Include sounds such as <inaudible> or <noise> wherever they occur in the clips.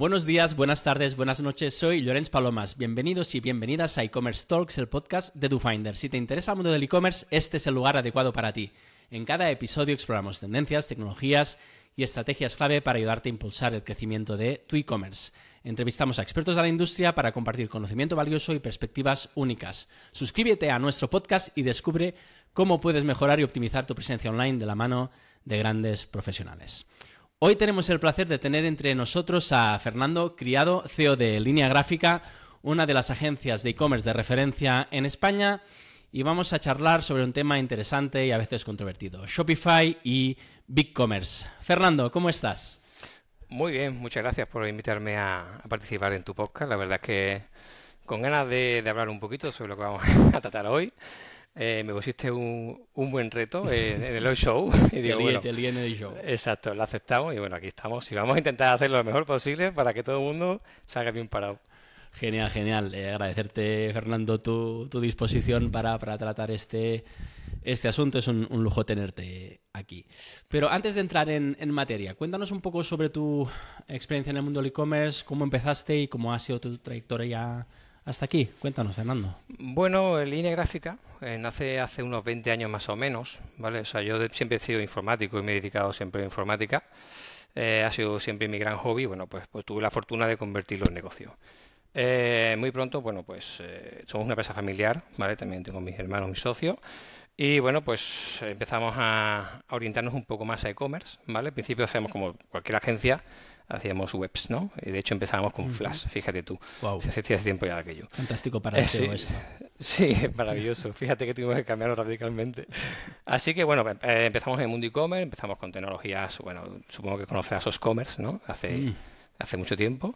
Buenos días, buenas tardes, buenas noches. Soy Lorenz Palomas. Bienvenidos y bienvenidas a e-commerce Talks, el podcast de DoFinder. Si te interesa el mundo del e-commerce, este es el lugar adecuado para ti. En cada episodio exploramos tendencias, tecnologías y estrategias clave para ayudarte a impulsar el crecimiento de tu e-commerce. Entrevistamos a expertos de la industria para compartir conocimiento valioso y perspectivas únicas. Suscríbete a nuestro podcast y descubre cómo puedes mejorar y optimizar tu presencia online de la mano de grandes profesionales. Hoy tenemos el placer de tener entre nosotros a Fernando Criado, CEO de Línea Gráfica, una de las agencias de e-commerce de referencia en España, y vamos a charlar sobre un tema interesante y a veces controvertido, Shopify y BigCommerce. Fernando, ¿cómo estás? Muy bien, muchas gracias por invitarme a, participar en tu podcast. La verdad es que con ganas de hablar un poquito sobre lo que vamos <laughs> a tratar hoy. Eh, me pusiste un, un buen reto en, el hoy show. <laughs> Y digo, bueno, en el show. Exacto, lo aceptamos y bueno, aquí estamos. Y vamos a intentar hacerlo lo mejor posible para que todo el mundo salga bien parado. Genial, genial. Eh, agradecerte, Fernando, tu, tu disposición para, para, tratar este, este asunto. Es un, un, lujo tenerte aquí. Pero antes de entrar en, en, materia, cuéntanos un poco sobre tu experiencia en el mundo del e-commerce, cómo empezaste y cómo ha sido tu trayectoria hasta aquí. Cuéntanos, Fernando. Bueno, en línea gráfica eh, nace hace unos 20 años más o menos, ¿vale? O sea, yo siempre he sido informático y me he dedicado siempre a informática. Eh, ha sido siempre mi gran hobby. Bueno, pues, pues tuve la fortuna de convertirlo en negocio. Eh, muy pronto, bueno, pues somos una empresa familiar, ¿vale? También tengo mis hermanos, mis socios. Y bueno, pues empezamos a, orientarnos un poco más a e-commerce, ¿vale? Al principio hacemos como cualquier agencia, hacíamos webs, ¿no? Y de hecho empezábamos con Flash, fíjate tú. Wow. Se hacía tiempo ya aquello. Fantástico para el SEO esto. <laughs> Sí, maravilloso. Fíjate que tuvimos que cambiarlo radicalmente. Así que bueno, eh, empezamos en el mundo e-commerce, empezamos con tecnologías, bueno, supongo que conocerás Oscommerce, ¿no? Hace mm hace mucho tiempo.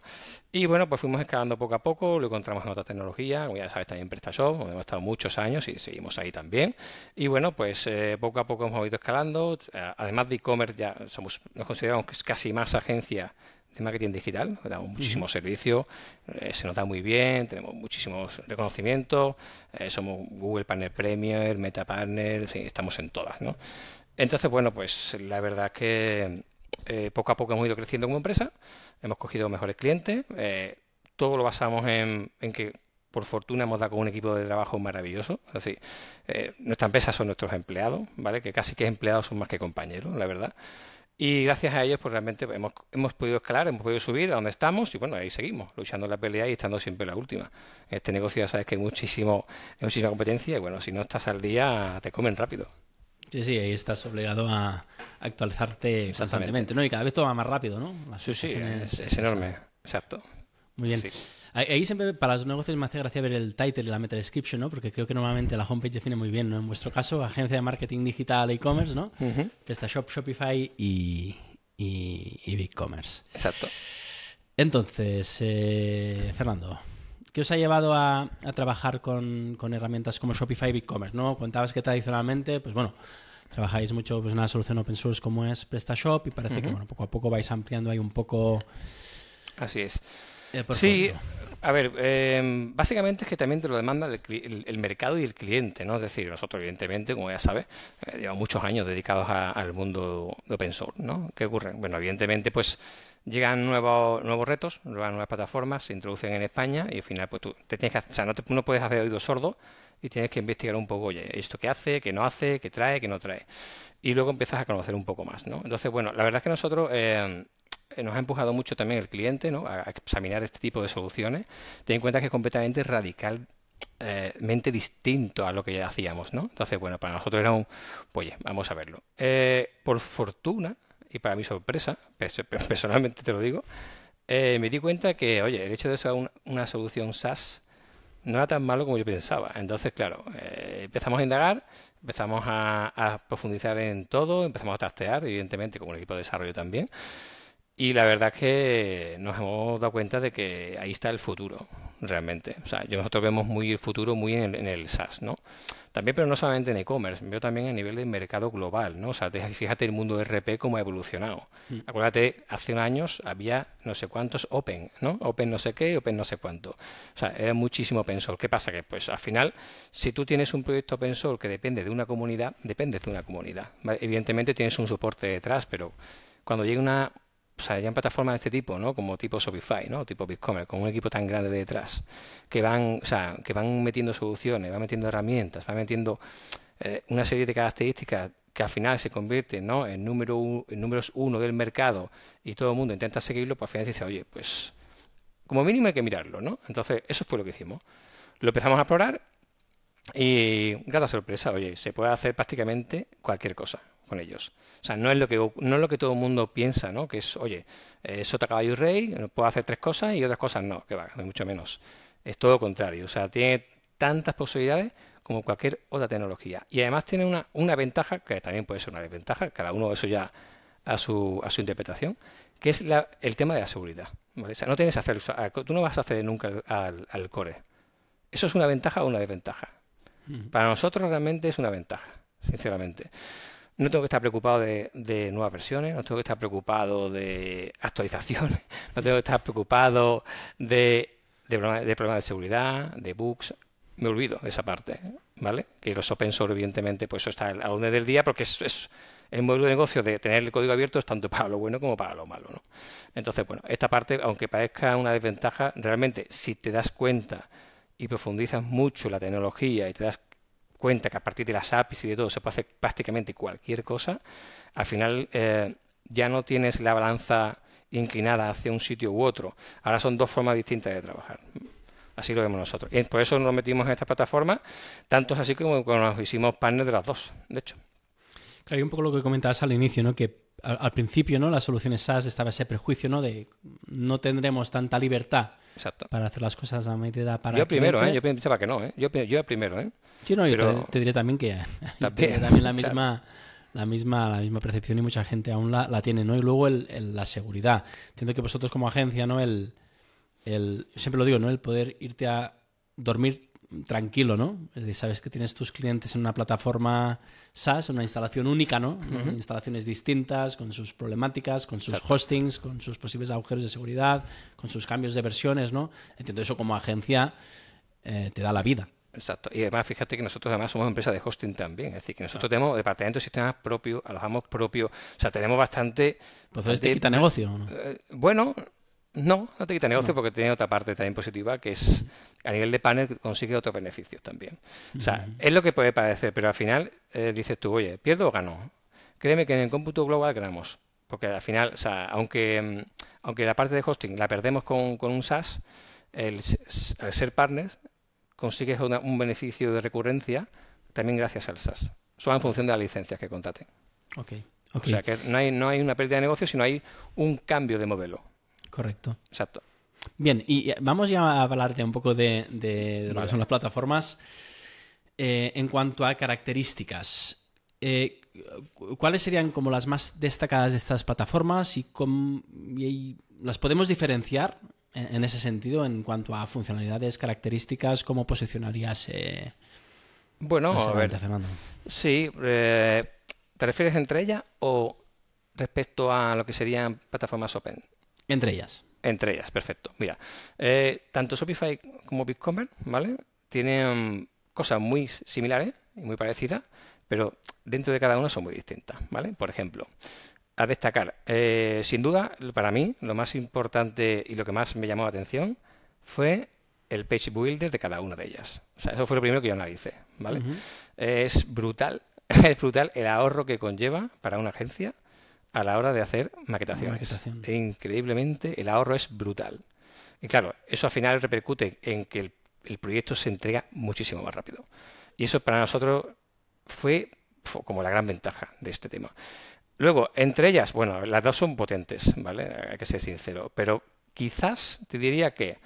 Y bueno, pues fuimos escalando poco a poco, lo encontramos en otra tecnología, como ya sabes, también PrestaShop, donde hemos estado muchos años y seguimos ahí también. Y bueno, pues eh, poco a poco hemos ido escalando. Eh, además de e-commerce, ya somos, nos consideramos que es casi más agencia de marketing digital, damos muchísimo servicio, eh, se nos da muy bien, tenemos muchísimos reconocimientos, somos Google Partner Premier, Meta Partner, estamos en todas, ¿no? Entonces, bueno, pues la verdad es que eh, poco a poco hemos ido creciendo como empresa, hemos cogido mejores clientes, eh, todo lo basamos en, que por fortuna hemos dado con un equipo de trabajo maravilloso. Es decir, eh, nuestra empresa son nuestros empleados, ¿vale? Que casi que empleados son más que compañeros, la verdad. Y gracias a ellos, pues realmente hemos, hemos podido escalar, hemos podido subir a donde estamos y bueno, ahí seguimos, luchando la pelea y estando siempre la última. En este negocio ya sabes que hay, muchísimo, muchísima competencia y bueno, si no estás al día, te comen rápido. Sí, sí, ahí estás obligado a actualizarte constantemente, ¿no? Y cada vez todo va más rápido, ¿no? sí, sí, es, enorme, exacto. Muy bien. Ahí siempre para los negocios me hace gracia ver el title y la meta description, ¿no? Porque creo que normalmente la homepage define muy bien, ¿no? En vuestro caso, agencia de marketing digital e-commerce, ¿no? PrestaShop, Shopify y, y, BigCommerce. Exacto. Entonces, eh, Fernando, ¿Qué os ha llevado a, trabajar con, herramientas como Shopify y BigCommerce? ¿no? Contabas que tradicionalmente, pues bueno, trabajáis mucho pues, en una solución open source como es PrestaShop y parece que bueno, poco a poco vais ampliando ahí un poco. Así es. Eh, sí, a ver, em, básicamente es que también te lo demanda el, mercado y el cliente, ¿no? Es decir, nosotros, evidentemente, como ya sabes, eh, llevamos muchos años dedicados al mundo de open source, ¿no? ¿Qué ocurre? Bueno, evidentemente, pues llegan nuevos, nuevos retos, nuevas, plataformas, se introducen en España y al final pues tú te tienes que, o sea, no, te, no puedes hacer oído sordo y tienes que investigar un poco, oye, esto qué hace, qué no hace, qué trae, qué no trae. Y luego empiezas a conocer un poco más, ¿no? Entonces, bueno, la verdad es que nosotros eh, nos ha empujado mucho también el cliente, ¿no? A examinar este tipo de soluciones. Ten en cuenta que es completamente radical mente distinto a lo que ya hacíamos, ¿no? Entonces, bueno, para nosotros era un, pues, oye, vamos a verlo. Eh, por fortuna, y para mi sorpresa, personalmente te lo digo, eh, me di cuenta que, oye, el hecho de ser una, solución SaaS no era tan malo como yo pensaba. Entonces, claro, eh, empezamos a indagar, empezamos a, profundizar en todo, empezamos a trastear, evidentemente, como un equipo de desarrollo también. Y la verdad es que nos hemos dado cuenta de que ahí está el futuro, realmente. O sea, nosotros vemos muy el futuro muy en el, en el SaaS, ¿no? También, pero no solamente en e-commerce, veo también a nivel de mercado global, ¿no? O sea, fíjate el mundo de RP cómo ha evolucionado. Mm. Acuérdate, hace años había no sé cuántos Open, ¿no? Open no sé qué, Open no sé cuánto. O sea, era muchísimo open source. ¿Qué pasa? Que pues al final, si tú tienes un proyecto open source que depende de una comunidad, depende de una comunidad. Evidentemente tienes un soporte detrás, pero cuando llega una, o sea, ya en plataformas de este tipo, ¿no? Como tipo Shopify, ¿no? Tipo BigCommerce, con un equipo tan grande detrás, que van, o sea, que van metiendo soluciones, van metiendo herramientas, van metiendo eh, una serie de características que al final se convierten ¿no? en, número en números uno del mercado y todo el mundo intenta seguirlo, pues al final dice, oye, pues como mínimo hay que mirarlo, ¿no? Entonces, eso fue lo que hicimos. Lo empezamos a explorar y, grata sorpresa, oye, se puede hacer prácticamente cualquier cosa con ellos. O sea, no es lo que, no es lo que todo el mundo piensa, ¿no? Que es, oye, eh, sota, caballo y rey, puedo hacer tres cosas y otras cosas no, que va, mucho menos. Es todo lo contrario. O sea, tiene tantas posibilidades como cualquier otra tecnología. Y además tiene una, una ventaja, que también puede ser una desventaja, cada uno eso ya a su, a su interpretación, que es la, el tema de la seguridad. O sea, no tienes que hacer, tú no vas a acceder nunca al, al core. ¿Eso es una ventaja o una desventaja? Para nosotros realmente es una ventaja, sinceramente. No tengo que estar preocupado de, nuevas versiones, no tengo que estar preocupado de actualizaciones, <laughs> no tengo que estar preocupado de, de, problemas, de seguridad, de bugs. Me olvido de esa parte, ¿vale? Que los open source, evidentemente, pues eso está al orden del día porque es, es el modelo de negocio de tener el código abierto es tanto para lo bueno como para lo malo, ¿no? Entonces, bueno, esta parte, aunque parezca una desventaja, realmente si te das cuenta y profundizas mucho la tecnología y te das cuenta que a partir de las APIs y de todo se puede hacer prácticamente cualquier cosa, al final eh, ya no tienes la balanza inclinada hacia un sitio u otro. Ahora son dos formas distintas de trabajar. Así lo vemos nosotros. Y por eso nos metimos en esta plataforma, tanto así como cuando nos hicimos partners de las dos, de hecho. Claro, y un poco lo que comentabas al inicio, ¿no? Que al, principio, ¿no? Las soluciones SaaS estaba ese prejuicio, ¿no? De no tendremos tanta libertad para hacer las cosas a medida para Yo primero, ¿eh? Yo pensaba que no, ¿eh? Yo, yo primero, ¿eh? Sí, no, <laughs> yo te, diré también que también, también la misma... la misma, la misma percepción y mucha gente aún la, la tiene, ¿no? Y luego el, la seguridad. Entiendo que vosotros como agencia, ¿no? El, el, siempre lo digo, ¿no? El poder irte a dormir tranquilo, ¿no? Es decir, sabes que tienes tus clientes en una plataforma SaaS, una instalación única, ¿no? Instalaciones distintas, con sus problemáticas, con sus hostings, con sus posibles agujeros de seguridad, con sus cambios de versiones, ¿no? Entiendo eso como agencia eh, te da la vida. Exacto. Y además, fíjate que nosotros además somos empresa de hosting también. Es decir, que nosotros tenemos departamento de sistemas propios, alojamos propios. O sea, tenemos bastante... Pues te quita negocio, ¿no? Eh, bueno, no, no te quita negocio porque tiene otra parte también positiva que es a nivel de panel consigue otros beneficios también. O sea, es lo que puede parecer, pero al final eh, dices tú, oye, ¿pierdo o gano? Créeme que en el cómputo global ganamos. Porque al final, o sea, aunque, mm, aunque la parte de hosting la perdemos con, un SaaS, el, al ser partners consigues un beneficio de recurrencia también gracias al SaaS. Solo en función de las licencias que contraten. Okay, O sea que no hay, no hay una pérdida de negocio, sino hay un cambio de modelo. Correcto. Exacto. Bien, y vamos ya a hablar de un poco de, lo que son las plataformas. Eh, en cuanto a características, eh, ¿cuáles serían como las más destacadas de estas plataformas y, cómo, las podemos diferenciar en, ese sentido en cuanto a funcionalidades, características? ¿Cómo posicionarías? Eh, bueno, a ver. Sí, ¿te refieres entre ellas o respecto a lo que serían plataformas open? Entre ellas. Entre ellas, perfecto. Mira, eh, tanto Shopify como BigCommerce, ¿vale? Tienen cosas muy similares y muy parecidas, pero dentro de cada uno son muy distintas, ¿vale? Por ejemplo, a destacar, eh, sin duda, para mí, lo más importante y lo que más me llamó la atención fue el page builder de cada una de ellas. O sea, eso fue lo primero que yo analicé, ¿vale? Es brutal, <laughs> es brutal el ahorro que conlleva para una agencia a la hora de hacer maquetaciones. E increíblemente, el ahorro es brutal. Y claro, eso al final repercute en que el, proyecto se entrega muchísimo más rápido. Y eso para nosotros fue, como la gran ventaja de este tema. Luego, entre ellas, bueno, las dos son potentes, ¿vale? Hay que ser sincero. Pero quizás te diría que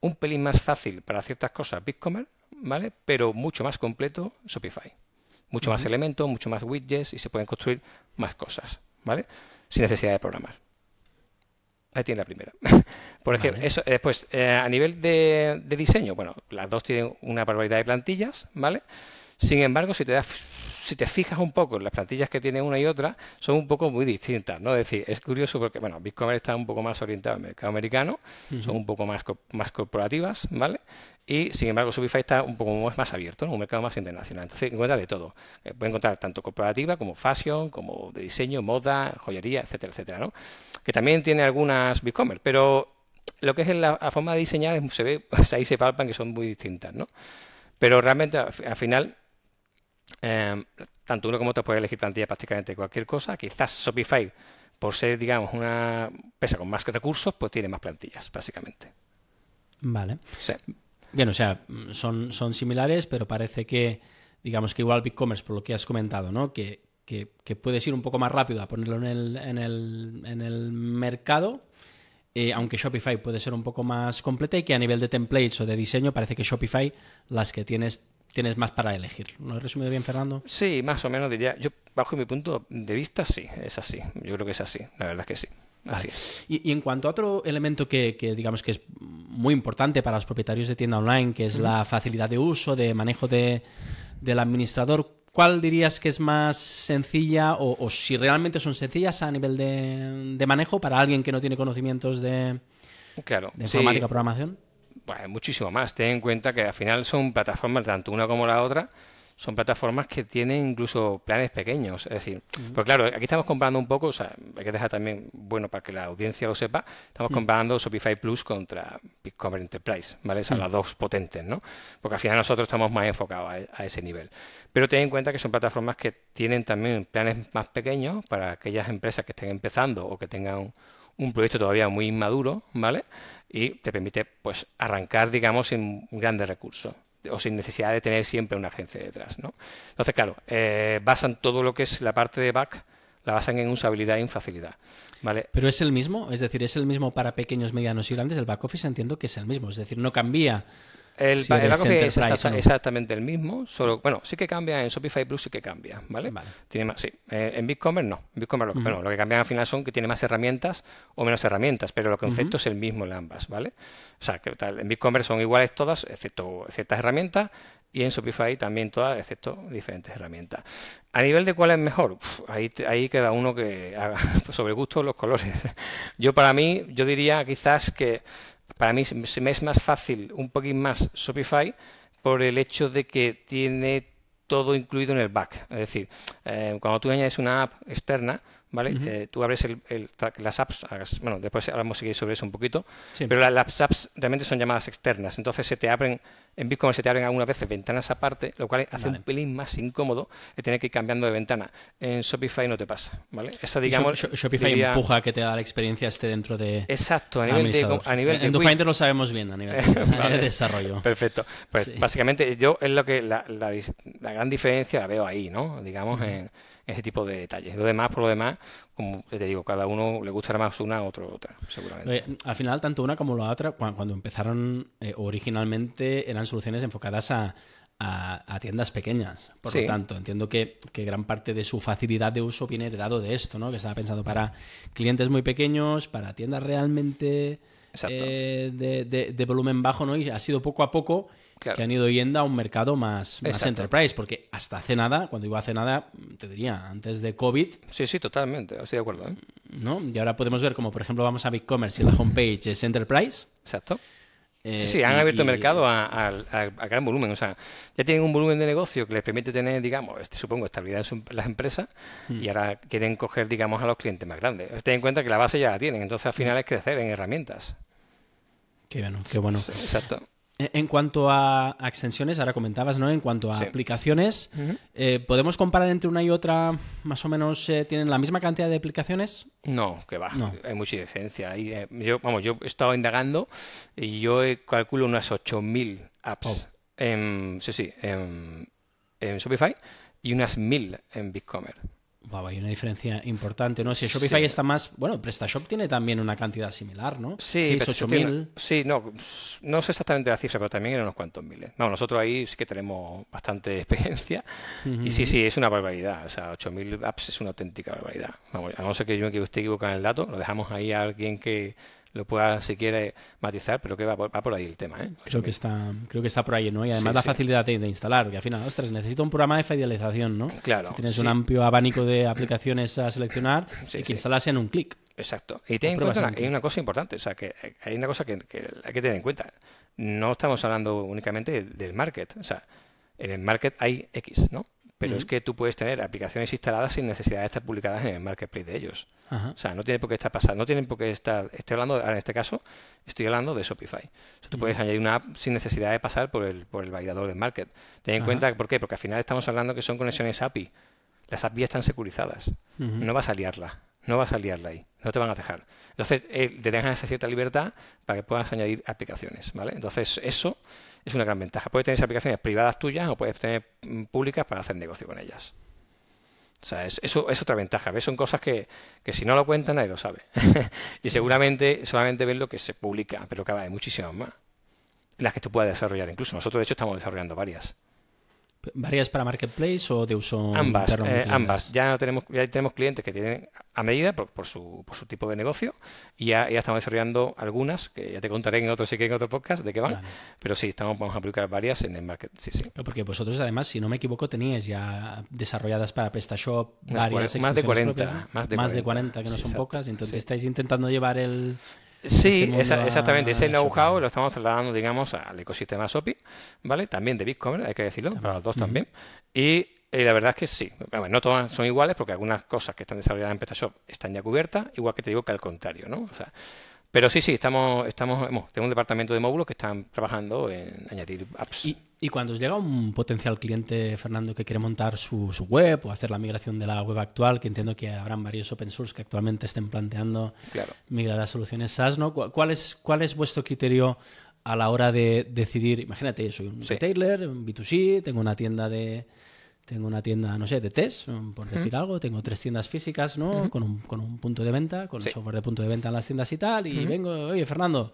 un pelín más fácil para ciertas cosas BigCommerce, ¿vale? Pero mucho más completo Shopify. Mucho más elementos, mucho más widgets y se pueden construir más cosas. ¿Vale? Sin necesidad de programar. Ahí tiene la primera. <laughs> Por ejemplo, eso, después, eh, a nivel de, diseño, bueno, las dos tienen una barbaridad de plantillas, ¿vale? Sin embargo, si te das, si te fijas un poco en las plantillas que tiene una y otra, son un poco muy distintas, ¿no? Es decir, es curioso porque, bueno, BigCommerce está un poco más orientado al mercado americano, son un poco más, más corporativas, ¿vale? Y, sin embargo, Shopify está un poco más, abierto, ¿no? Un mercado más internacional. Entonces, encuentra de todo. Eh, puede encontrar tanto corporativa como fashion, como de diseño, moda, joyería, etcétera, etcétera, ¿no? Que también tiene algunas BigCommerce, pero lo que es la, forma de diseñar se ve, pues <laughs> ahí se palpan que son muy distintas, ¿no? Pero realmente al final Em, tanto uno como otro puede elegir plantilla prácticamente cualquier cosa. Quizás Shopify, por ser, digamos, una pesa con más recursos, pues tiene más plantillas, básicamente. Vale. Bien, o sea, son, son similares, pero parece que, digamos que igual BigCommerce, por lo que has comentado, ¿no? Que, que, puedes ir un poco más rápido a ponerlo en el, en el, en el mercado, eh, aunque Shopify puede ser un poco más completa y que a nivel de templates o de diseño parece que Shopify, las que tienes tienes más para elegir. ¿Lo he resumido bien, Fernando? Sí, más o menos diría. Yo, bajo mi punto de vista, sí, es así. Yo creo que es así, la verdad es que sí. Así es. Y, en cuanto a otro elemento que, digamos que es muy importante para los propietarios de tienda online, que es la facilidad de uso, de manejo de, del administrador, ¿cuál dirías que es más sencilla o, si realmente son sencillas a nivel de, manejo para alguien que no tiene conocimientos de, claro, de informática programación? Pues, muchísimo más. Ten en cuenta que al final son plataformas, tanto una como la otra, son plataformas que tienen incluso planes pequeños. Es decir, pues claro, aquí estamos comparando un poco, o sea, hay que dejar también, bueno, para que la audiencia lo sepa, estamos comparando Shopify Plus contra BigCommerce Enterprise, ¿vale? Son las dos potentes, ¿no? Porque al final nosotros estamos más enfocados a, a, ese nivel. Pero ten en cuenta que son plataformas que tienen también planes más pequeños para aquellas empresas que estén empezando o que tengan un proyecto todavía muy inmaduro, ¿vale? Y te permite, pues, arrancar, digamos, sin grandes recursos o sin necesidad de tener siempre una agencia detrás, ¿no? Entonces, claro, eh, basan todo lo que es la parte de back, la basan en usabilidad y en facilidad, ¿vale? Pero es el mismo, es decir, es el mismo para pequeños, medianos y grandes. El back office entiendo que es el mismo, es decir, no cambia el, es exactamente el mismo, solo, bueno, sí que cambia en Shopify Plus, sí que cambia, ¿vale? Tiene más, sí. Eh, en BigCommerce no. En BigCommerce, lo, bueno, lo que cambia al final son que tiene más herramientas o menos herramientas, pero el concepto es el mismo en ambas, ¿vale? O sea, que en BigCommerce son iguales todas, excepto ciertas herramientas, y en Shopify también todas, excepto diferentes herramientas. A nivel de cuál es mejor, ahí, ahí queda uno que haga <laughs> sobre gusto los colores. <laughs> Yo para mí, yo diría quizás que para mí se me es más fácil un poquín más Shopify por el hecho de que tiene todo incluido en el back. Es decir, eh, cuando tú añades una app externa, ¿vale? Eh, tú abres el, las apps, bueno, después hablamos sobre eso un poquito, pero las apps realmente son llamadas externas, entonces se te abren en BigCommerce se te abren algunas veces ventanas aparte, lo cual hace un pelín más incómodo el tener que ir cambiando de ventana. En Shopify no te pasa, ¿vale? Esa, digamos, Shopify empuja a que te da la experiencia esté dentro de... Exacto, a nivel de... A nivel en DoFinder lo sabemos bien, a nivel, de <laughs> <laughs> desarrollo. Perfecto. Pues básicamente yo es lo que... La, la, gran diferencia la veo ahí, ¿no? Digamos, en ese tipo de detalles. Lo demás, por lo demás, como te digo, cada uno le gustará más una, otro otra, seguramente. al final, tanto una como la otra, cuando, empezaron eh, originalmente, eran soluciones enfocadas a, a, tiendas pequeñas. Por lo tanto, entiendo que, gran parte de su facilidad de uso viene heredado de esto, ¿no? Que estaba pensado para clientes muy pequeños, para tiendas realmente eh, de, de, volumen bajo, ¿no? Y ha sido poco a poco que han ido yendo a un mercado más, más enterprise, porque hasta hace nada, cuando iba hace nada, te diría, antes de COVID... Sí, sí, totalmente, estoy de acuerdo. ¿eh? ¿no? Y ahora podemos ver como, por ejemplo, vamos a BigCommerce y la homepage es enterprise. Exacto. sí, sí, han abierto el mercado a, gran volumen. O sea, ya tienen un volumen de negocio que les permite tener, digamos, este, supongo, estabilidad en las empresas hmm. y ahora quieren coger, digamos, a los clientes más grandes. Ten en cuenta que la base ya la tienen, entonces al final es crecer en herramientas. Qué bueno, qué bueno. exacto. En cuanto a, extensiones, ahora comentabas, ¿no? En cuanto a aplicaciones, eh, ¿podemos comparar entre una y otra? Más o menos, eh, ¿tienen la misma cantidad de aplicaciones? No, que va. Hay mucha diferencia. Eh, yo, vamos, yo he estado indagando y yo calculo unas 8.000 apps en, sí, sí, en, en Shopify y unas 1.000 en BigCommerce hay una diferencia importante, ¿no? Si Shopify está más... Bueno, PrestaShop tiene también una cantidad similar, ¿no? Sí, 8.000. Sí, no, no sé exactamente la cifra, pero también en unos cuantos miles. No, nosotros ahí sí que tenemos bastante <laughs> experiencia. Y sí, sí, es una barbaridad. O sea, 8.000 apps es una auténtica barbaridad. Vamos, a no ser que yo me esté equivocado en el dato, lo dejamos ahí a alguien que lo pueda, si quiere, matizar, pero que va, por ahí el tema. ¿eh? Creo, que está, creo que está por ahí, ¿no? Y además la facilidad de, instalar, que al final, ostras, necesito un programa de fidelización, ¿no? Claro. Si tienes un amplio abanico de aplicaciones a seleccionar y que instalas en un clic. Exacto. Y ten en cuenta una, hay una cosa importante, o sea, que hay una cosa que, hay que tener en cuenta. No estamos hablando únicamente del market, o sea, en el market hay X, ¿no? Pero es que tú puedes tener aplicaciones instaladas sin necesidad de estar publicadas en el marketplace de ellos. O sea, no tiene por qué estar pasando, no tienen por qué estar, estoy hablando, en este caso, estoy hablando de Shopify. O sea, tú puedes añadir una app sin necesidad de pasar por el, por el validador del market. Ten en cuenta, ¿por qué? Porque al final estamos hablando que son conexiones API. Las API están securizadas. No vas a liarla, no vas a liarla ahí, no te van a dejar. Entonces, eh, te dejan esa cierta libertad para que puedas añadir aplicaciones, ¿vale? Entonces, eso es una gran ventaja. Puedes tener aplicaciones privadas tuyas o puedes tener mm, públicas para hacer negocio con ellas. O sea, es, eso es otra ventaja. ¿Ves? Son cosas que, que si no lo cuentan nadie lo sabe. <laughs> y seguramente solamente ven lo que se publica, pero que hay muchísimas más. Las que tú puedas desarrollar incluso. Nosotros, de hecho, estamos desarrollando varias. ¿Varias para Marketplace o de uso ambas, eh, ambas. Ya tenemos, ya tenemos clientes que tienen a medida por, su, por su tipo de negocio y ya, ya, estamos desarrollando algunas, que ya te contaré en otro, sí que en otro podcast de qué van. Pero sí, estamos, vamos a aplicar varias en el market. Sí, sí. Porque vosotros, además, si no me equivoco, teníais ya desarrolladas para PrestaShop varias más de 40, más de 40, que no son pocas. Entonces estáis intentando llevar el Sí, exactamente. Ese know-how lo estamos trasladando, digamos, al ecosistema SOPI, ¿vale? También de BigCommerce, hay que decirlo, para los dos también. Y, la verdad es que sí. no todas son iguales porque algunas cosas que están desarrolladas en PrestaShop están ya cubiertas, igual que te digo que al contrario, ¿no? O sea, pero sí, sí, estamos, estamos, tenemos un departamento de módulos que están trabajando en añadir apps. Y, y cuando os llega un potencial cliente, Fernando, que quiere montar su, su, web o hacer la migración de la web actual, que entiendo que habrán varios open source que actualmente estén planteando migrar a soluciones SaaS, ¿no? ¿Cuál es, ¿Cuál es vuestro criterio a la hora de decidir? Imagínate, soy un retailer, un B2C, tengo una tienda de tengo una tienda, no sé, de test, por decir algo. Tengo tres tiendas físicas, ¿no? con, un, con, un, punto de venta, con el software de punto de venta en las tiendas y tal. Y vengo, oye, Fernando,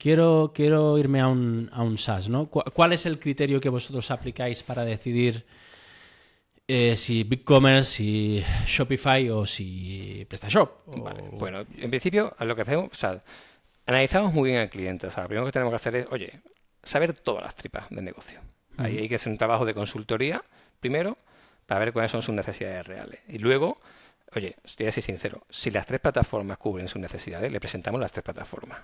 quiero, quiero irme a un, a un SaaS, ¿no? ¿Cuál es el criterio que vosotros aplicáis para decidir eh, si BigCommerce, si Shopify o si PrestaShop? Bueno, en principio, lo que hacemos, o sea, analizamos muy bien al cliente. O sea, lo primero que tenemos que hacer es, oye, saber todas las tripas del negocio. Ahí hay que hacer un trabajo de consultoría primero para ver cuáles son sus necesidades reales. Y luego, oye, estoy así sincero, si las tres plataformas cubren sus necesidades, le presentamos las tres plataformas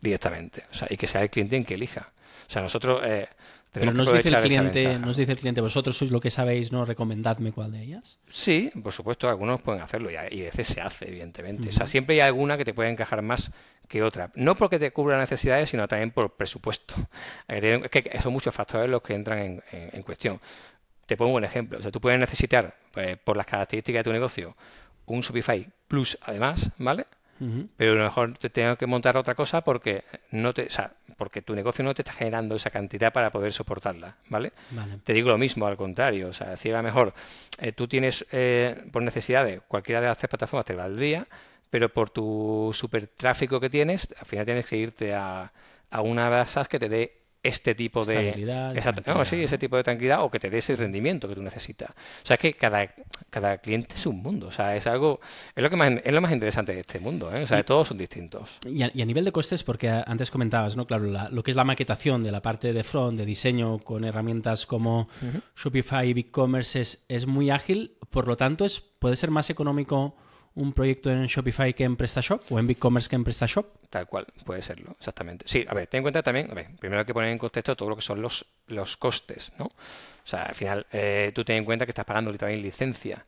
directamente. O sea, y que sea el cliente en que elija. O sea, nosotros eh, pero nos dice, el cliente, nos dice el cliente, vosotros sois lo que sabéis, ¿no? Recomendadme cuál de ellas. Sí, por supuesto, algunos pueden hacerlo y a, veces se hace, evidentemente. O sea, siempre hay alguna que te puede encajar más que otra. No porque te cubra necesidades, sino también por presupuesto. <laughs> Es que son muchos factores los que entran en, en cuestión. Te pongo un ejemplo. O sea, tú puedes necesitar, pues, por las características de tu negocio, un Shopify Plus además, ¿vale? Pero a lo mejor te tengo que montar otra cosa porque no te, o sea, porque tu negocio no te está generando esa cantidad para poder soportarla, ¿vale? Te digo lo mismo, al contrario, o sea, si a lo mejor eh, tú tienes eh, por necesidades cualquiera de las tres plataformas te valdría, pero por tu super tráfico que tienes, al final tienes que irte a, a una de esas que te dé este tipo de sí, ese tipo de tranquilidad o que te dé ese rendimiento que tú necesitas. O sea, es que cada, cada cliente es un mundo, o sea, es algo es lo que más, es lo más interesante de este mundo, ¿eh? o sea, todos son distintos. Y a, nivel de costes, porque antes comentabas, ¿no? Claro, lo que es la maquetación de la parte de front, de diseño con herramientas como Shopify y BigCommerce es, es muy ágil, por lo tanto, es puede ser más económico un proyecto en Shopify que en PrestaShop o en BigCommerce que en PrestaShop? Tal cual, puede serlo, exactamente. Sí, a ver, ten en cuenta también, a ver, primero hay que poner en contexto todo lo que son los, los costes, ¿no? O sea, al final, eh, tú ten en cuenta que estás pagando también licencia.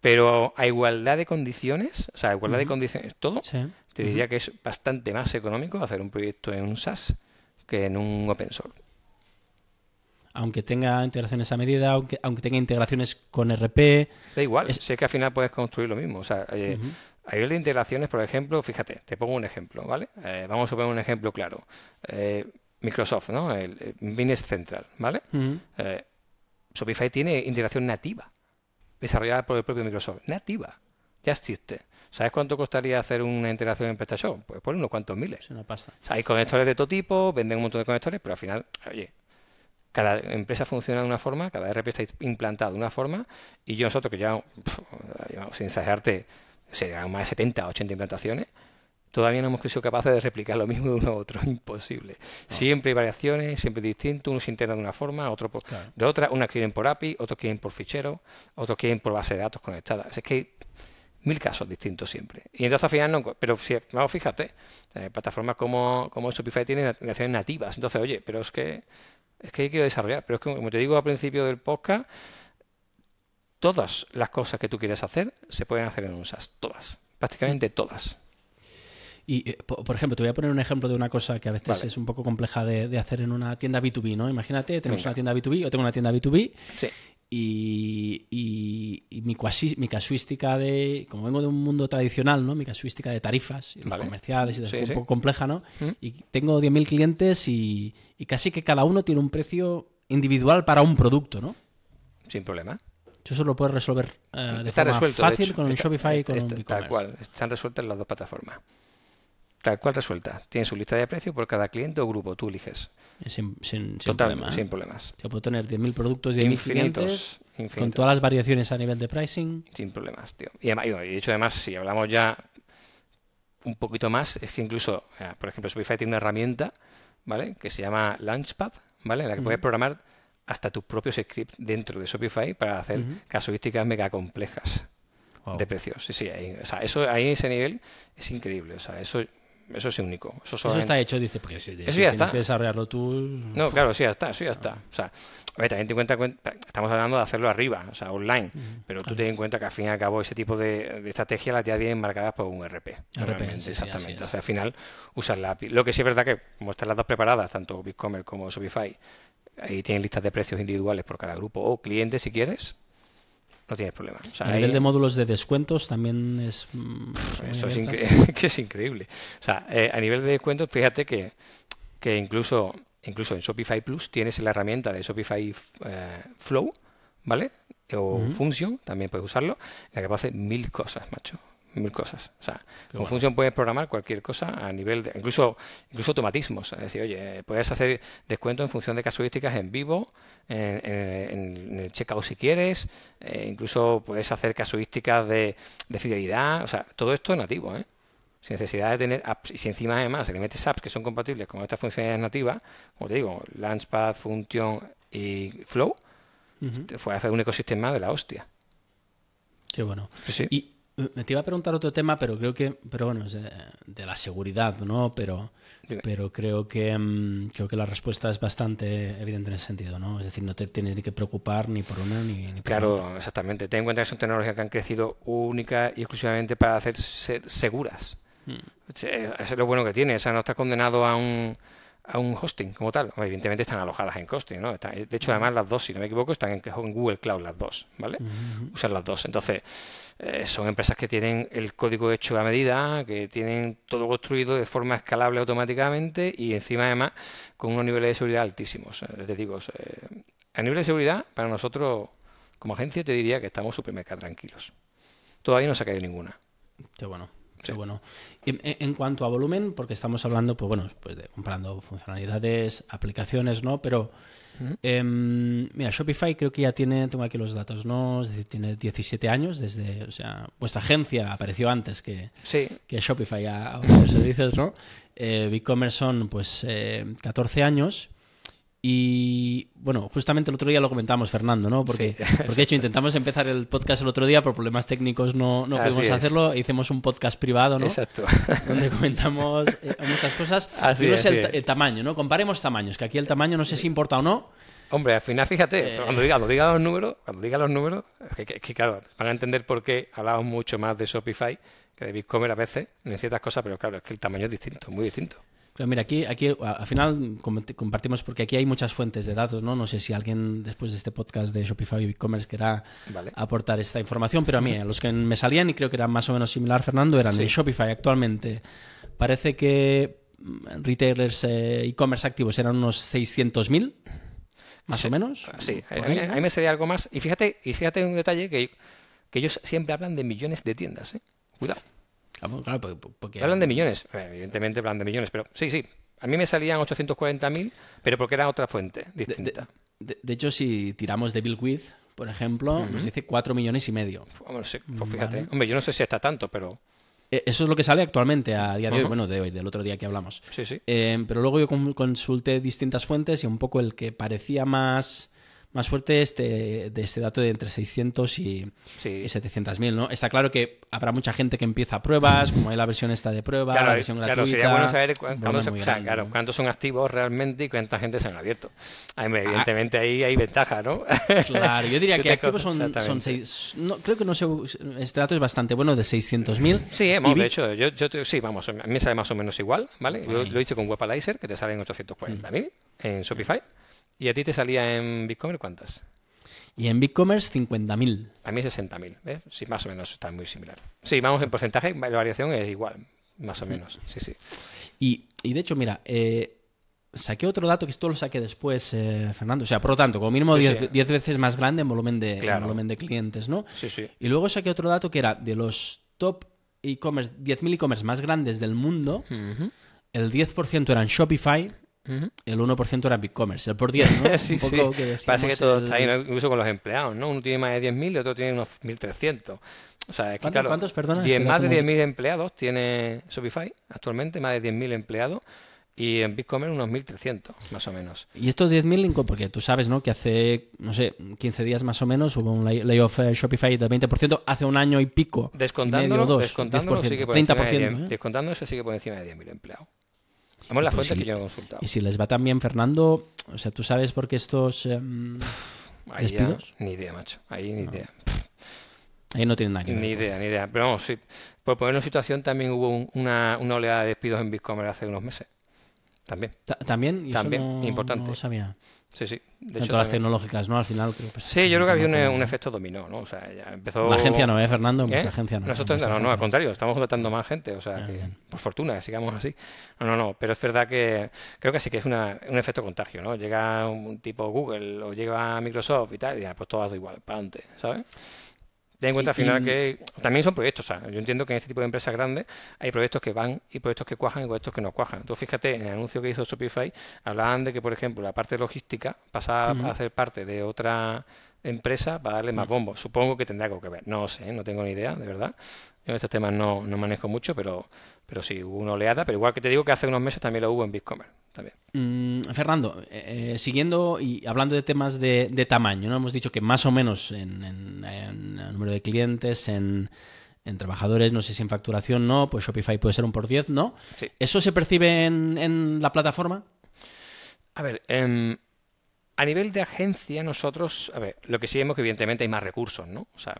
Pero a igualdad de condiciones, o sea, a igualdad de condiciones, todo, te diría que es bastante más económico hacer un proyecto en un SaaS que en un open source aunque tenga integraciones a medida, aunque, aunque tenga integraciones con RP. Da igual, sé que al final puedes construir lo mismo. O sea, eh, a nivel de integraciones, por ejemplo, fíjate, te pongo un ejemplo, ¿vale? Eh, vamos a poner un ejemplo claro. Eh, Microsoft, ¿no? El, Business Central, ¿vale? Shopify tiene integración nativa, desarrollada por el propio Microsoft. Nativa, ya existe. ¿Sabes cuánto costaría hacer una integración en PrestaShop? Pues por unos cuantos miles. Es una pasta. hay conectores de todo tipo, venden un montón de conectores, pero al final, oye, cada empresa funciona de una forma, cada RP está implantado de una forma, y yo nosotros que ya, sin exagerarte, más de 70, 80 implantaciones, todavía no hemos sido capaces de replicar lo mismo de uno a otro. <laughs> Imposible. Siempre hay variaciones, siempre distinto. Uno se integra de una forma, otro de otra. Unas quieren por API, otros quieren por fichero, otros quieren por base de datos conectadas. Es que hay mil casos distintos siempre. Y entonces al final no. Pero si, vamos, fíjate, eh, plataformas como, como Shopify tienen aplicaciones nativas. Entonces, oye, pero es que es que hay que desarrollar. Pero es que, como te digo al principio del podcast, todas las cosas que tú quieres hacer se pueden hacer en un SaaS. Todas. Prácticamente todas. Y, eh, por ejemplo, te voy a poner un ejemplo de una cosa que a veces es un poco compleja de, hacer en una tienda B2B, ¿no? Imagínate, tenemos una tienda B2B, yo tengo una tienda B2B y, y, mi, mi, casuística de, como vengo de un mundo tradicional, ¿no? Mi casuística de tarifas comerciales y de, un poco compleja, ¿no? Mm. Y tengo 10.000 clientes y, casi que cada uno tiene un precio individual para un producto, ¿no? Sin problema. Eso lo puedes resolver eh, de forma fácil con un Shopify y con un e Tal cual, están resueltas las dos plataformas tal cual resuelta. Tiene su lista de precios por cada cliente o grupo, tú eliges. Sin, sin, Total, sin, sin problemas. Yo puedo tener 10.000 productos, 10.000 clientes, con todas las variaciones a nivel de pricing. Sin problemas, tío. Y, además, y de hecho, además, si hablamos ya un poquito más, es que incluso, eh, por ejemplo, Shopify tiene una herramienta, ¿vale? Que se llama Launchpad, ¿vale? En la que puedes programar hasta tus propios scripts dentro de Shopify para hacer casuísticas mega complejas de precios. Sí, sí, ahí, o sea, eso ahí ese nivel es increíble. O sea, eso eso es único. Eso, está hecho, dice, porque si, eso ya está. que desarrollarlo tú. No, claro, sí, ya está, eso ya está. O sea, a ver, también ten en cuenta, estamos hablando de hacerlo arriba, o sea, online, pero tú ten en cuenta que al fin y al cabo ese tipo de, estrategia la ya vienen marcadas por un RP. RP exactamente. o sea, al final usar la API. Lo que sí es verdad que, como están las dos preparadas, tanto BigCommerce como Shopify, ahí tienen listas de precios individuales por cada grupo o cliente si quieres, no tienes problema. a nivel de módulos de descuentos también es... Mm, eso es, <laughs> que es increíble. O sea, eh, a nivel de descuentos, fíjate que, que incluso, incluso en Shopify Plus tienes la herramienta de Shopify eh, Flow, ¿vale? O Function, también puedes usarlo, en la que puede hacer mil cosas, macho mil cosas. O sea, con función puedes programar cualquier cosa a nivel de, incluso, incluso automatismos. Es decir, oye, puedes hacer descuento en función de casuísticas en vivo, en, el checkout si quieres, eh, incluso puedes hacer casuísticas de, fidelidad. O sea, todo esto es nativo, ¿eh? Sin necesidad de tener apps. Y si encima además le metes apps que son compatibles con estas funcionalidades nativas, como te digo, Launchpad, Function y Flow, te puedes hacer un ecosistema de la hostia. Qué bueno. Y me te iba a preguntar otro tema, pero creo que, pero bueno, es de, la seguridad, ¿no? Pero, pero creo que mm, creo que la respuesta es bastante evidente en ese sentido, ¿no? Es decir, no te tienes ni que preocupar ni por una ni, por Claro, exactamente. Ten en cuenta que son tecnologías que han crecido única y exclusivamente para hacer ser seguras. Eso es lo bueno que tiene. O sea, no estás condenado a un a un hosting como tal. Evidentemente están alojadas en hosting, ¿no? de hecho, además las dos, si no me equivoco, están en, Google Cloud las dos, ¿vale? Usan las dos. Entonces, eh, son empresas que tienen el código hecho a medida, que tienen todo construido de forma escalable automáticamente y encima además con unos niveles de seguridad altísimos. Eh, te digo, eh, a nivel de seguridad, para nosotros como agencia te diría que estamos súper mega tranquilos. Todavía no se ha caído ninguna. Qué bueno. Sí. bueno. En, cuanto a volumen, porque estamos hablando, pues bueno, pues de comprando funcionalidades, aplicaciones, ¿no? Pero em, mira, Shopify creo que ya tiene, tengo aquí los datos, ¿no? Es decir, tiene 17 años desde, o sea, vuestra agencia apareció antes que, que Shopify a, otros <laughs> servicios, ¿no? Eh, BigCommerce son pues 14 eh, años. Y bueno, justamente el otro día lo comentamos, Fernando, ¿no? Porque, <laughs> porque de hecho intentamos empezar el podcast el otro día, por problemas técnicos no, no pudimos hacerlo. Hicimos un podcast privado, ¿no? Exacto. <laughs> Donde comentamos eh, muchas cosas. <laughs> Así es, el, tamaño, ¿no? Comparemos tamaños, que aquí el tamaño no sé si importa o no. Hombre, al final, fíjate, eh, cuando, diga, diga los números, cuando diga los números, que, que, claro, van a entender por qué hablamos mucho más de Shopify que de BigCommerce a veces en ciertas cosas, pero claro, es que el tamaño es distinto, muy distinto. Pero mira, aquí, aquí al final compartimos porque aquí hay muchas fuentes de datos, ¿no? No sé si alguien después de este podcast de Shopify y e-commerce querrá aportar esta información, pero a mí, a los que me salían y creo que eran más o menos similar, Fernando, eran de Shopify actualmente. Parece que mm, retailers eh, e-commerce activos eran unos 600.000, más o menos. Sí, ahí, me sería algo más. Y fíjate, y fíjate un detalle que, que ellos siempre hablan de millones de tiendas, ¿eh? Cuidado. Hablan de millones, evidentemente hablan de millones, pero sí, sí. A mí me salían 840.000, pero porque era otra fuente distinta. De, hecho, si tiramos de Bill With, por ejemplo, nos dice 4 millones y medio. pues fíjate. Hombre, yo no sé si está tanto, pero... Eh, eso es lo que sale actualmente a día de hoy, bueno, de hoy, del otro día que hablamos. Sí, sí. Eh, pero luego yo consulté distintas fuentes y un poco el que parecía más más fuerte este, de este dato de entre 600 y, sí. 700.000, ¿no? Está claro que habrá mucha gente que empieza pruebas, como hay la versión esta de prueba, la versión claro, gratuita. sería bueno saber cuántos son activos realmente y cuánta gente se han abierto. Ah, evidentemente ahí hay ventaja, ¿no? Claro, yo diría <laughs> que activos son, son seis, no, creo que no sé, este dato es bastante bueno, de 600.000. Sí, de hecho, yo, yo, sí, vamos, a mí me sale más o menos igual, ¿vale? Yo lo he dicho con Webalizer, que te salen 840.000 en Shopify. ¿Y a ti te salía en BigCommerce cuántas? Y en BigCommerce 50.000. A mí 60.000, ¿ves? Sí, más o menos está muy similar. Sí, vamos en porcentaje, la variación es igual, más o menos. Sí, sí. Y, y de hecho, mira, eh, saqué otro dato que esto lo saqué después, eh, Fernando. O sea, por lo tanto, como mínimo 10 veces más grande en volumen, de, volumen de clientes, ¿no? Sí, sí. Y luego saqué otro dato que era de los top e-commerce, 10.000 e-commerce más grandes del mundo, el 10% eran Shopify, el 1% era BigCommerce, el por 10, ¿no? <laughs> sí, sí. Parece que todo está ahí, incluso con los empleados, ¿no? Uno tiene más de 10.000 y otro tiene unos 1.300. O sea, es que, claro, ¿Cuántos, perdona? 10, más de 10.000 empleados tiene Shopify actualmente, más de 10.000 empleados. Y en BigCommerce unos 1.300, más o menos. Y estos 10.000, porque tú sabes, ¿no? Que hace, no sé, 15 días más o menos hubo un layoff eh, Shopify del 20%, hace un año y pico. Descontándolo, dos, descontándolo, sigue por 30%, encima de descontándolo se sigue por encima de 10.000 empleados. Vamos la pues fuente que yo he consultado. Y si les va tan bien, Fernando, o sea, ¿tú sabes por qué estos em, despidos? ni idea, macho. Ahí ni idea. Ahí no tienen nada que ver. Ni idea, ni idea. Pero vamos, sí, por ponernos en situación, también hubo una, una oleada de despidos en BigCommerce hace unos meses. También. ¿También? ¿Y También, importante. No sabía. Sí, sí. De todas las tecnológicas, ¿no? Al final. Creo que sí, yo creo que había un, efecto dominó, ¿no? O sea, ya empezó. La agencia no, ¿eh, Fernando? ¿Eh? agencia no. Nosotros no, no, al contrario, estamos contratando más gente, o sea, que, por fortuna, sigamos así. No, no, no, pero es verdad que creo que sí que es una, un efecto contagio, ¿no? Llega un tipo Google o llega Microsoft y tal, y ya, pues todo va igual, para adelante, ¿sabes? Ten en cuenta al final que también son proyectos. O sea, yo entiendo que en este tipo de empresas grandes hay proyectos que van y proyectos que cuajan y proyectos que no cuajan. Tú fíjate, en el anuncio que hizo Shopify, hablaban de que, por ejemplo, la parte logística pasaba a ser parte de otra empresa para darle más bombo. Supongo que tendrá algo que ver. No sé, no tengo ni idea, de verdad. Yo estos temas no, no manejo mucho, pero, pero sí, hubo una oleada. Pero igual que te digo que hace unos meses también lo hubo en BigCommerce. También. Mm, Fernando, eh, eh, siguiendo y hablando de temas de, de, tamaño, ¿no? Hemos dicho que más o menos en, en, número de clientes, en, en, trabajadores, no sé si en facturación no, pues Shopify puede ser un por 10, ¿no? Sí. ¿Eso se percibe en, la plataforma? A ver, eh, a nivel de agencia, nosotros, a ver, lo que sí vemos que evidentemente hay más recursos, ¿no? O sea,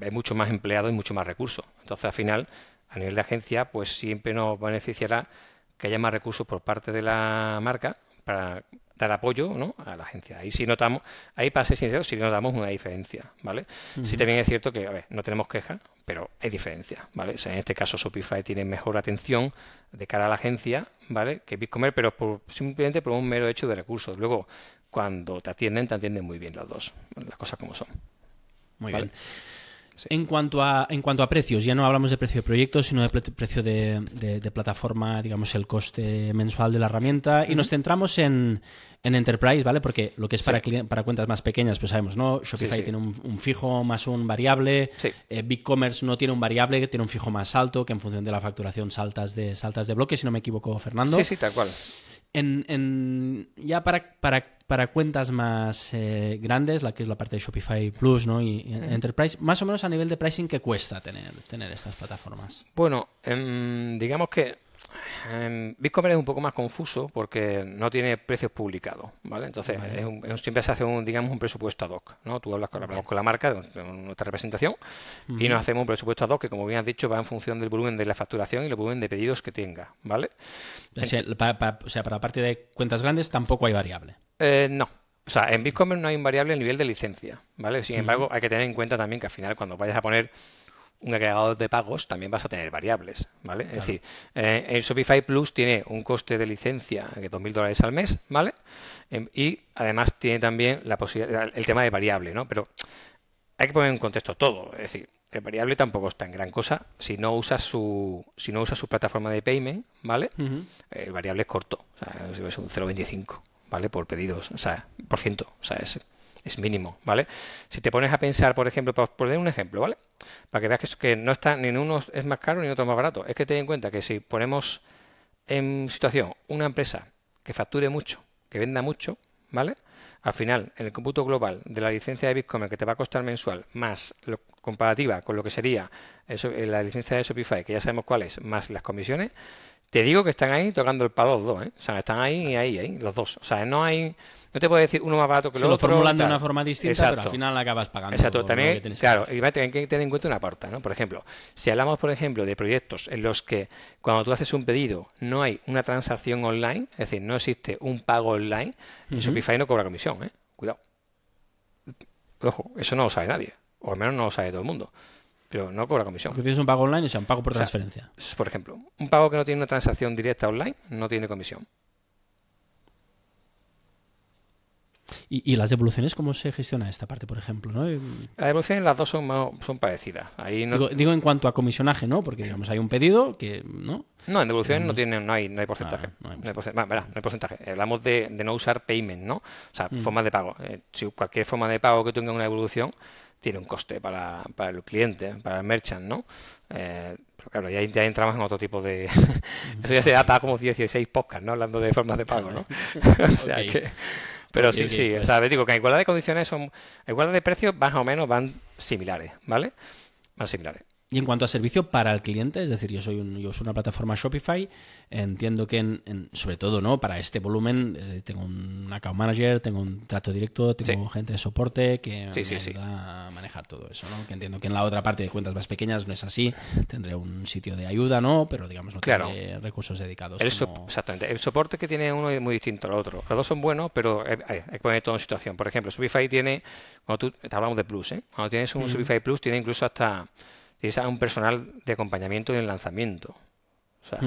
hay mucho más empleados y mucho más recursos. Entonces, al final, a nivel de agencia, pues siempre nos beneficiará que haya más recursos por parte de la marca para dar apoyo ¿no? a la agencia. Ahí sí notamos, ahí para ser sincero, sí notamos una diferencia, ¿vale? Sí también es cierto que, a ver, no tenemos quejas, pero hay diferencia, ¿vale? O sea, en este caso Shopify tiene mejor atención de cara a la agencia, ¿vale? Que BigCommerce, pero por, simplemente por un mero hecho de recursos. Luego, cuando te atienden, te atienden muy bien los dos, las cosas como son. Muy bien. En, cuanto a, en cuanto a precios, ya no hablamos de precio de proyecto, sino de precio de, de, plataforma, digamos, el coste mensual de la herramienta. Y nos centramos en, en, Enterprise, ¿vale? Porque lo que es para, para cuentas más pequeñas, pues sabemos, ¿no? Shopify tiene un, fijo más un variable. Eh, BigCommerce no tiene un variable, tiene un fijo más alto, que en función de la facturación saltas de, saltas de bloques, si no me equivoco, Fernando. Sí, sí, tal cual. En, en, ya para, para para cuentas más eh, grandes, la que es la parte de Shopify Plus ¿no? y, Enterprise, más o menos a nivel de pricing, ¿qué cuesta tener, tener estas plataformas? Bueno, em, digamos que eh, BigCommerce es un poco más confuso porque no tiene precios publicados, ¿vale? Entonces, siempre se hace un, digamos, un presupuesto ad hoc, ¿no? Tú hablas con, hablamos con la marca, nuestra representación, y nos hacemos un presupuesto ad hoc que, como bien has dicho, va en función del volumen de la facturación y el volumen de pedidos que tenga, ¿vale? O sea, para, la parte de cuentas grandes tampoco hay variable. Eh, no, o sea, en BigCommerce no hay un variable a nivel de licencia, ¿vale? Sin embargo, hay que tener en cuenta también que al final cuando vayas a poner un agregador de pagos también vas a tener variables, ¿vale? Es decir, eh, el Shopify Plus tiene un coste de licencia de 2.000 dólares al mes, ¿vale? Em, y además tiene también la posibilidad, el tema de variable, ¿no? Pero hay que poner en contexto todo, es decir, el variable tampoco está en gran cosa si no usas su si no usas su plataforma de payment, ¿vale? El variable es corto, o sea, es un 0.25, ¿vale? Por pedidos, o sea, por ciento, o sea, es es mínimo, ¿vale? Si te pones a pensar, por ejemplo, por poner un ejemplo, ¿vale? Para que veas que, que no está ni uno es más caro ni otro más barato. Es que ten en cuenta que si ponemos en situación una empresa que facture mucho, que venda mucho, ¿vale? Al final, en el cómputo global de la licencia de Bitcoin que te va a costar mensual, más lo, comparativa con lo que sería eso, eh, la licencia de Shopify, que ya sabemos cuál es, más las comisiones, te digo que están ahí tocando el palo los dos, ¿eh? O sea, están ahí y ahí, ahí, los dos. O sea, no hay no te puedo decir uno más barato que el otro. Lo formulan de una forma distinta, pero al final acabas pagando. Exacto, también, claro, y hay que tener en cuenta una parte, ¿no? Por ejemplo, si hablamos, por ejemplo, de proyectos en los que cuando tú haces un pedido no hay una transacción online, es decir, no existe un pago online, en Shopify no cobra comisión, ¿eh? Cuidado. Ojo, eso no lo sabe nadie, o al menos no lo sabe todo el mundo pero no cobra comisión. Porque tienes un pago online, o sea, un pago por transferencia. Por ejemplo, un pago que no tiene una transacción directa online no tiene comisión. ¿Y, las devoluciones cómo se gestiona esta parte, por ejemplo? ¿no? Las devoluciones las dos son, son parecidas. Ahí digo, en cuanto a comisionaje, ¿no? Porque digamos hay un pedido que no. No, en devoluciones no tiene, no hay, no hay porcentaje. no, hay porcentaje. Hablamos de, no usar payment, ¿no? O sea, mm. formas de pago. Eh, si cualquier forma de pago que tenga una devolución tiene un coste para, para el cliente, para el merchant, ¿no? Eh, pero claro, ya, ya, entramos en otro tipo de... <laughs> Eso ya se data como 16 podcasts, ¿no? Hablando de formas de pago, ¿no? <laughs> o sea que... Pero sí, sí, o sea, digo que en igualdad de condiciones son, en igualdad de precios más o menos van similares, ¿vale? Van similares. Y en cuanto a servicio para el cliente, es decir, yo soy, un, yo soy una plataforma Shopify, entiendo que en, sobre todo no para este volumen eh, tengo un account manager, tengo un trato directo, tengo gente de soporte que me ayuda a manejar todo eso, ¿no? Que entiendo que en la otra parte de cuentas más pequeñas no es así, tendré un sitio de ayuda, ¿no? Pero digamos no claro. tiene recursos dedicados. Exactamente. El soporte que tiene uno es muy distinto al otro. Los dos son buenos, pero hay, que poner todo en situación. Por ejemplo, Shopify tiene, cuando tú hablamos de Plus, ¿eh? Cuando tienes un Shopify Plus tiene incluso hasta tienes a un personal de acompañamiento en el lanzamiento. O sea,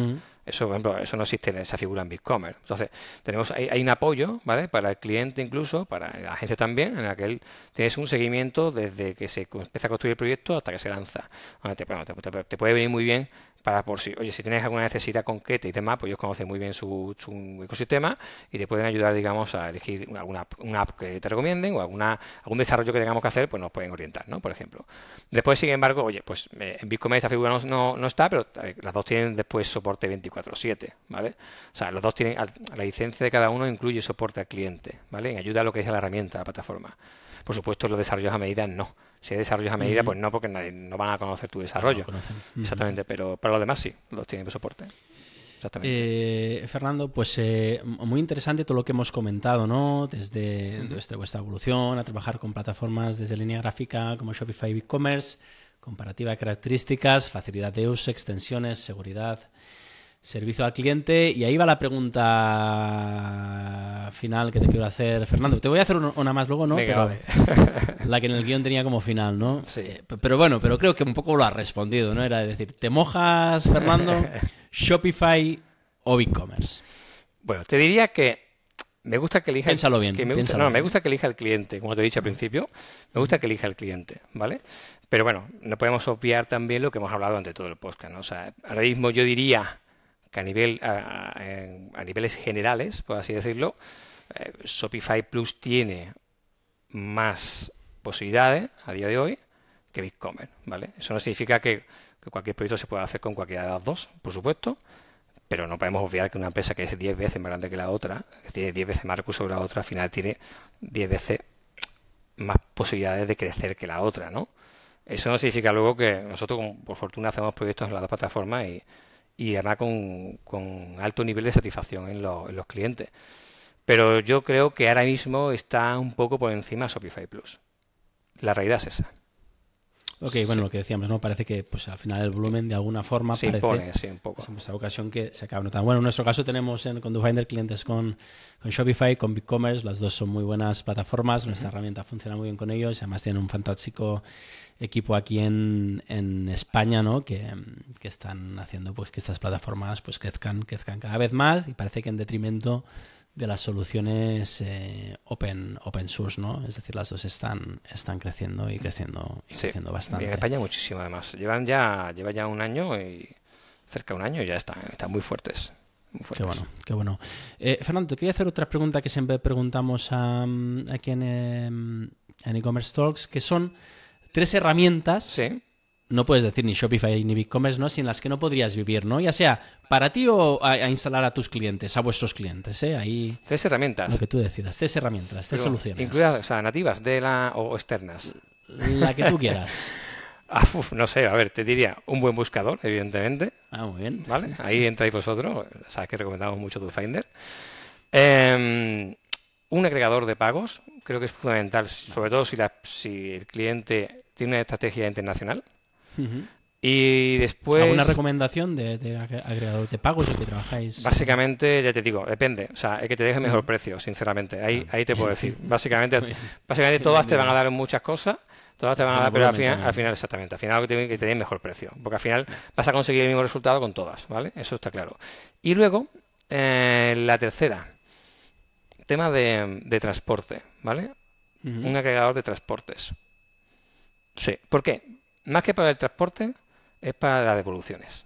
eso, por ejemplo, eso no existe en esa figura en BigCommerce. Entonces, tenemos hay, hay, un apoyo, ¿vale? Para el cliente incluso, para la agencia también, en la que él tienes un seguimiento desde que se empieza a construir el proyecto hasta que se lanza. Te, te, puede venir muy bien para por si, oye, si tienes alguna necesidad concreta y demás, pues ellos conocen muy bien su, ecosistema y te pueden ayudar, digamos, a elegir alguna una app que te recomienden o alguna algún desarrollo que tengamos que hacer, pues nos pueden orientar, ¿no? Por ejemplo. Después, sin embargo, oye, pues eh, en Bitcoin esta figura no, no, está, pero las dos tienen después soporte 24/7, ¿vale? O sea, los dos tienen, la licencia de cada uno incluye soporte al cliente, ¿vale? En ayuda a lo que es la herramienta, la plataforma. Por supuesto, los desarrollos a medida no. Si hay desarrollos a medida, pues no, porque nadie, no van a conocer tu desarrollo. Exactamente, pero para los demás sí, los tienen de soporte. Eh, Fernando, pues eh, muy interesante todo lo que hemos comentado, ¿no? Desde, vuestra evolución a trabajar con plataformas desde línea gráfica como Shopify e-commerce, comparativa de características, facilidad de uso, extensiones, seguridad, servicio al cliente. Y ahí va la pregunta final que te quiero hacer, Fernando. Te voy a hacer una más luego, ¿no? pero <laughs> la que en el guion tenía como final, ¿no? Sí. Eh, pero bueno, pero creo que un poco lo has respondido, ¿no? Era decir, ¿te mojas, Fernando? <laughs> ¿Shopify o e-commerce? Bueno, te diría que me gusta que elija. Piénsalo bien. me gusta, no, me gusta que elija el cliente, como te he dicho al principio. Me gusta que elija el cliente, ¿vale? Pero bueno, no podemos obviar también lo que hemos hablado ante todo el podcast, ¿no? O sea, ahora mismo yo diría que a, nivel, a, niveles generales, por así decirlo, eh, Shopify Plus tiene más posibilidades a día de hoy que BigCommerce, ¿vale? Eso no significa que, cualquier proyecto se pueda hacer con cualquiera de las dos, por supuesto, pero no podemos obviar que una empresa que es 10 veces más grande que la otra, que tiene 10 veces más recursos que la otra, al final tiene 10 veces más posibilidades de crecer que la otra, ¿no? Eso no significa luego que nosotros, por fortuna, hacemos proyectos en las dos plataformas y, y además con, alto nivel de satisfacción en, los clientes. Pero yo creo que ahora mismo está un poco por encima Shopify Plus. La realidad es esa. Ok, bueno, lo que decíamos, ¿no? Parece que pues al final el volumen de alguna forma se impone, sí, un poco. En esta ocasión que se acaba notando. Bueno, en nuestro caso tenemos en, con DoFinder clientes con, con Shopify, con BigCommerce, las dos son muy buenas plataformas, nuestra herramienta funciona muy bien con ellos, además tienen un fantástico equipo aquí en, en España, ¿no? Que, que, están haciendo pues que estas plataformas pues crezcan, crezcan cada vez más y parece que en detrimento de las soluciones eh, open open source, ¿no? Es decir, las dos están están creciendo y creciendo y creciendo bastante. En España muchísimo además. Llevan ya lleva ya un año y cerca de un año y ya están están muy fuertes. Qué bueno, qué bueno. Eh, Fernando, te quería hacer otra pregunta que siempre preguntamos a, aquí en, em, en e-commerce talks, que son tres herramientas. Sí no puedes decir ni Shopify ni BigCommerce, ¿no? Sin las que no podrías vivir, ¿no? Ya sea para ti o a, instalar a tus clientes, a vuestros clientes, ¿eh? Ahí... Tres herramientas. Lo que tú decidas, tres herramientas, tres soluciones. Incluidas, o sea, nativas de la o externas. La que tú quieras. <laughs> Ah, no sé, a ver, te diría un buen buscador, evidentemente. Ah, muy bien. ¿Vale? Ahí entráis vosotros, sabes que recomendamos mucho DoFinder. Eh, un agregador de pagos, creo que es fundamental, sobre todo si, la, si el cliente tiene una estrategia internacional. Y después... ¿Alguna recomendación de, de, agregador de pagos o que trabajáis? Básicamente, ya te digo, depende. O sea, el que te deje mejor precio, sinceramente. Ahí, ahí te puedo <laughs> decir. Básicamente, básicamente todas te van a dar muchas cosas, todas te van a dar, pero al final, al final, exactamente, al final que te, que te den mejor precio. Porque al final vas a conseguir el mismo resultado con todas, ¿vale? Eso está claro. Y luego, eh, la tercera, tema de, de transporte, ¿vale? Un agregador de transportes. Sí. ¿Por qué? Más que para el transporte, es para las devoluciones.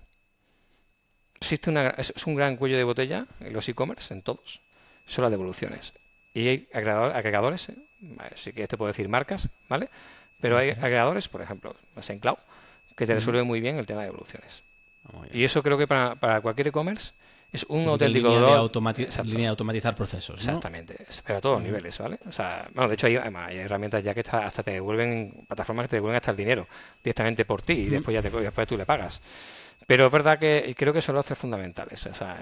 Existe una, es un gran cuello de botella en los e-commerce, en todos, son las devoluciones. Y hay agregadores, eh, sí que te puedo decir marcas, ¿vale? Pero hay agregadores, por ejemplo, en Cloud, que te resuelven muy bien el tema de devoluciones. Ah, y eso creo que para, para cualquier e-commerce es un auténtico línea de, línea de automatizar procesos. Exactamente, pero a todos los niveles, ¿vale? O sea, bueno, de hecho hay, hay herramientas ya que hasta te devuelven, plataformas que te devuelven hasta el dinero directamente por ti y después ya te, después tú le pagas. Pero es verdad que creo que son los tres fundamentales, o sea,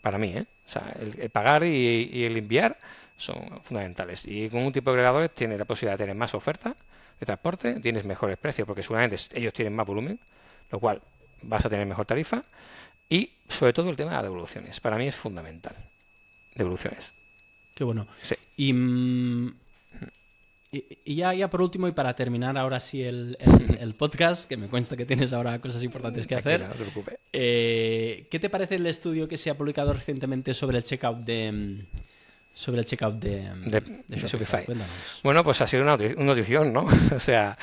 para mí, ¿eh? O sea, el, pagar y, el enviar son fundamentales. Y con un tipo de agregadores tienes la posibilidad de tener más oferta de transporte, tienes mejores precios porque seguramente ellos tienen más volumen, lo cual vas a tener mejor tarifa y sobre todo el tema de las devoluciones. Para mí es fundamental. Devoluciones. Qué bueno. Mm, y, y, ya, ya por último, y para terminar ahora sí el, el, <laughs> podcast, que me cuesta que tienes ahora cosas importantes que hacer. No te preocupes. Eh, ¿Qué te parece el estudio que se ha publicado recientemente sobre el checkout de sobre el checkout de, de, Shopify? Bueno, pues ha sido una, notición, ¿no? <laughs> o sea,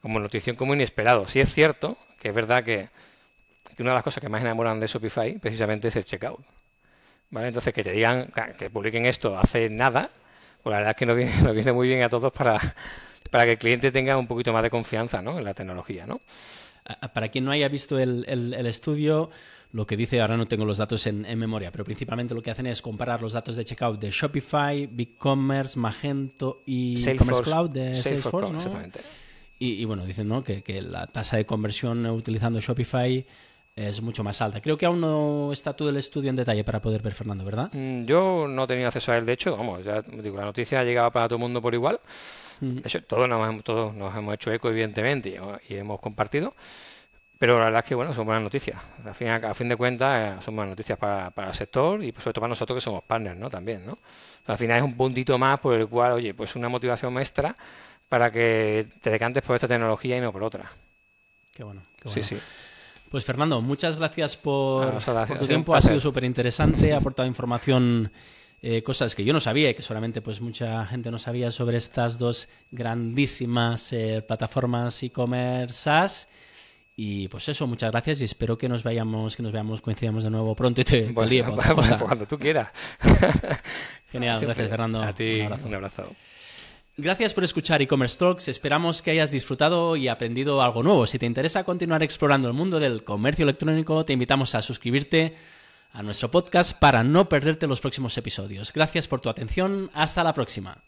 como notición como inesperado. Sí es cierto que es verdad que que una de las cosas que más enamoran de Shopify precisamente es el checkout. ¿Vale? Entonces, que te digan, que publiquen esto hace nada, pues la verdad es que nos viene, <laughs> nos viene muy bien a todos para, para que el cliente tenga un poquito más de confianza ¿no? en la tecnología. ¿no? Para quien no haya visto el, el, estudio, lo que dice, ahora no tengo los datos en, memoria, pero principalmente lo que hacen es comparar los datos de checkout de Shopify, BigCommerce, Magento y Commerce Cloud de Salesforce. ¿no? Exactamente. Y, y, bueno, dicen ¿no? que, que la tasa de conversión utilizando Shopify es mucho más alta. Creo que aún no está todo el estudio en detalle para poder ver, Fernando, ¿verdad? Mm, yo no he tenido acceso a él, de hecho, vamos, ya digo, la noticia ha llegado para todo el mundo por igual. Mm. De hecho, todos nos, todos nos hemos hecho eco, evidentemente, y, hemos compartido. Pero la verdad es que, bueno, son buenas noticias. Al fin, a fin de cuentas, eh, son buenas noticias para, para, el sector y sobre todo para nosotros que somos partners, ¿no? También, ¿no? al final es un puntito más por el cual, oye, pues una motivación maestra para que te decantes por esta tecnología y no por otra. Qué bueno. Qué bueno. Sí, sí. Pues Fernando, muchas gracias por, tu tiempo, ha sido súper interesante, ha aportado información, eh, cosas que yo no sabía y que solamente pues mucha gente no sabía sobre estas dos grandísimas eh, plataformas e-commerce SaaS. Y pues eso, muchas gracias y espero que nos vayamos, que nos veamos, coincidamos de nuevo pronto y te, <laughs> <laughs> cuando tú quieras. Genial, gracias Fernando. A ti, Un abrazo. Gracias por escuchar e-commerce talks. Esperamos que hayas disfrutado y aprendido algo nuevo. Si te interesa continuar explorando el mundo del comercio electrónico, te invitamos a suscribirte a nuestro podcast para no perderte los próximos episodios. Gracias por tu atención. Hasta la próxima.